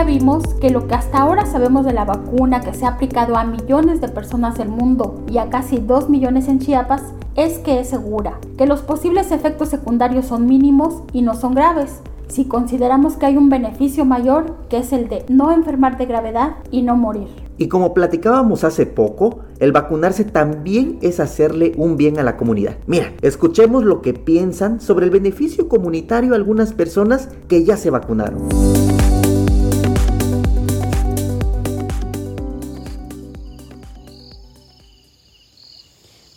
ya vimos que lo que hasta ahora sabemos de la vacuna que se ha aplicado a millones de personas del mundo y a casi 2 millones en Chiapas es que es segura, que los posibles efectos secundarios son mínimos y no son graves, si consideramos que hay un beneficio mayor que es el de no enfermar de gravedad y no morir. Y como platicábamos hace poco, el vacunarse también es hacerle un bien a la comunidad. Mira, escuchemos lo que piensan sobre el beneficio comunitario algunas personas que ya se vacunaron.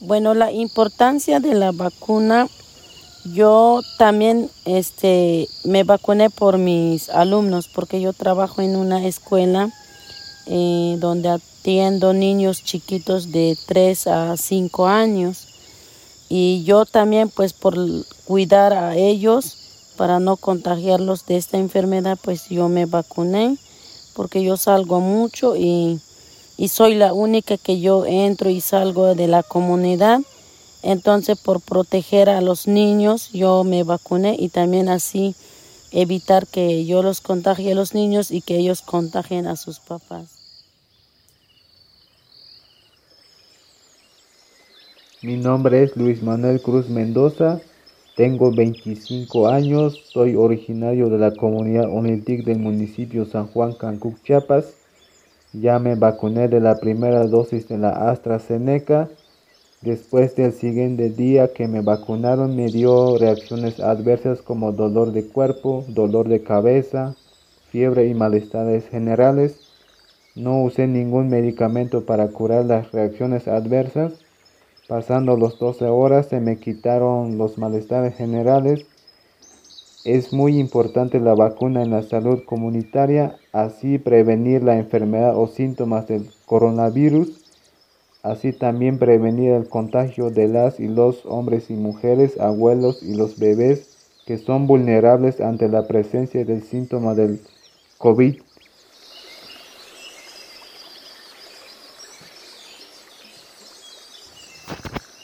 Bueno, la importancia de la vacuna, yo también este, me vacuné por mis alumnos porque yo trabajo en una escuela eh, donde atiendo niños chiquitos de 3 a 5 años. Y yo también pues por cuidar a ellos para no contagiarlos de esta enfermedad pues yo me vacuné porque yo salgo mucho y, y soy la única que yo entro y salgo de la comunidad entonces por proteger a los niños yo me vacuné y también así evitar que yo los contagie a los niños y que ellos contagien a sus papás. Mi nombre es Luis Manuel Cruz Mendoza, tengo 25 años, soy originario de la comunidad Onetic del municipio San Juan Cancuc, Chiapas. Ya me vacuné de la primera dosis de la AstraZeneca. Después del siguiente día que me vacunaron me dio reacciones adversas como dolor de cuerpo, dolor de cabeza, fiebre y malestares generales. No usé ningún medicamento para curar las reacciones adversas. Pasando los 12 horas se me quitaron los malestares generales. Es muy importante la vacuna en la salud comunitaria, así prevenir la enfermedad o síntomas del coronavirus, así también prevenir el contagio de las y los hombres y mujeres, abuelos y los bebés que son vulnerables ante la presencia del síntoma del COVID.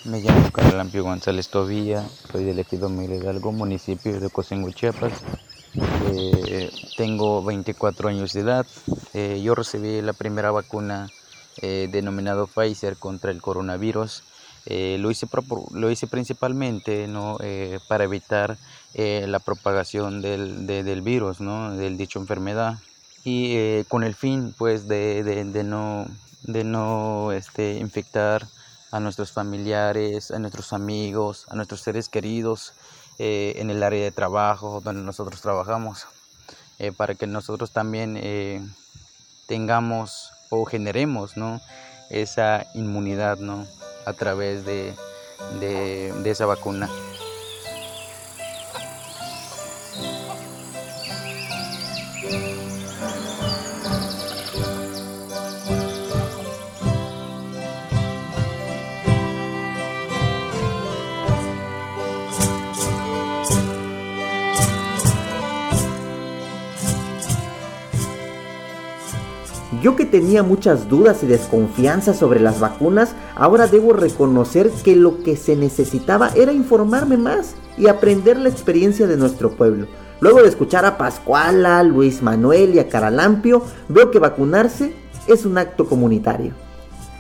Me llamo Carlampio González Tobilla, soy del ejido Hidalgo, municipio de Cosengo, Chiapas. Eh, tengo 24 años de edad. Eh, yo recibí la primera vacuna eh, denominado Pfizer contra el coronavirus. lo, hice lo hice principalmente ¿no? para evitar la propagación del, del virus, ¿no? del dicho enfermedad. Y con el fin pues, de, de, de no, de no este, infectar a nuestros familiares, a nuestros amigos, a nuestros seres queridos eh, en el área de trabajo donde nosotros trabajamos, eh, para que nosotros también eh, tengamos o generemos ¿no? esa inmunidad ¿no? a través de, de esa vacuna. Yo que tenía muchas dudas y desconfianza sobre las vacunas, ahora debo reconocer que lo que se necesitaba era informarme más y aprender la experiencia de nuestro pueblo. Luego de escuchar a Pascuala, Luis Manuel y a Caralampio, veo que vacunarse es un acto comunitario.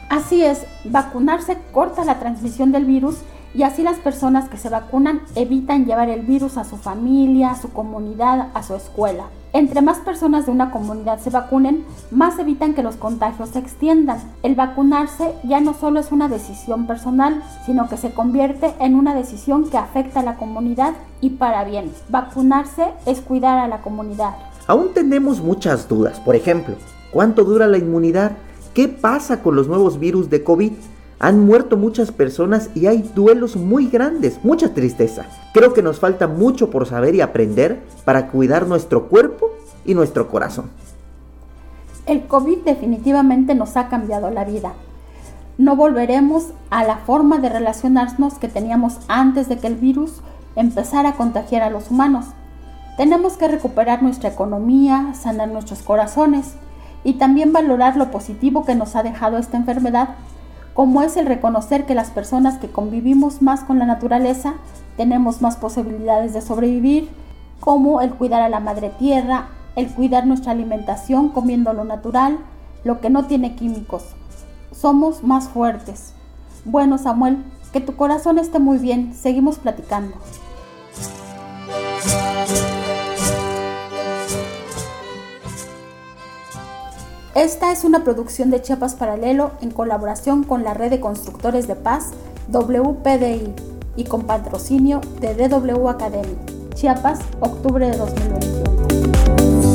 Así es, vacunarse corta la transmisión del virus y así las personas que se vacunan evitan llevar el virus a su familia, a su comunidad, a su escuela. Entre más personas de una comunidad se vacunen, más evitan que los contagios se extiendan. El vacunarse ya no solo es una decisión personal, sino que se convierte en una decisión que afecta a la comunidad y para bien. Vacunarse es cuidar a la comunidad. Aún tenemos muchas dudas. Por ejemplo, ¿cuánto dura la inmunidad? ¿Qué pasa con los nuevos virus de COVID? Han muerto muchas personas y hay duelos muy grandes, mucha tristeza. Creo que nos falta mucho por saber y aprender para cuidar nuestro cuerpo y nuestro corazón. El COVID definitivamente nos ha cambiado la vida. No volveremos a la forma de relacionarnos que teníamos antes de que el virus empezara a contagiar a los humanos. Tenemos que recuperar nuestra economía, sanar nuestros corazones y también valorar lo positivo que nos ha dejado esta enfermedad como es el reconocer que las personas que convivimos más con la naturaleza tenemos más posibilidades de sobrevivir, como el cuidar a la madre tierra, el cuidar nuestra alimentación comiendo lo natural, lo que no tiene químicos. Somos más fuertes. Bueno, Samuel, que tu corazón esté muy bien. Seguimos platicando. Esta es una producción de Chiapas Paralelo en colaboración con la Red de Constructores de Paz, WPDI, y con patrocinio de DW Academy. Chiapas, octubre de 2021.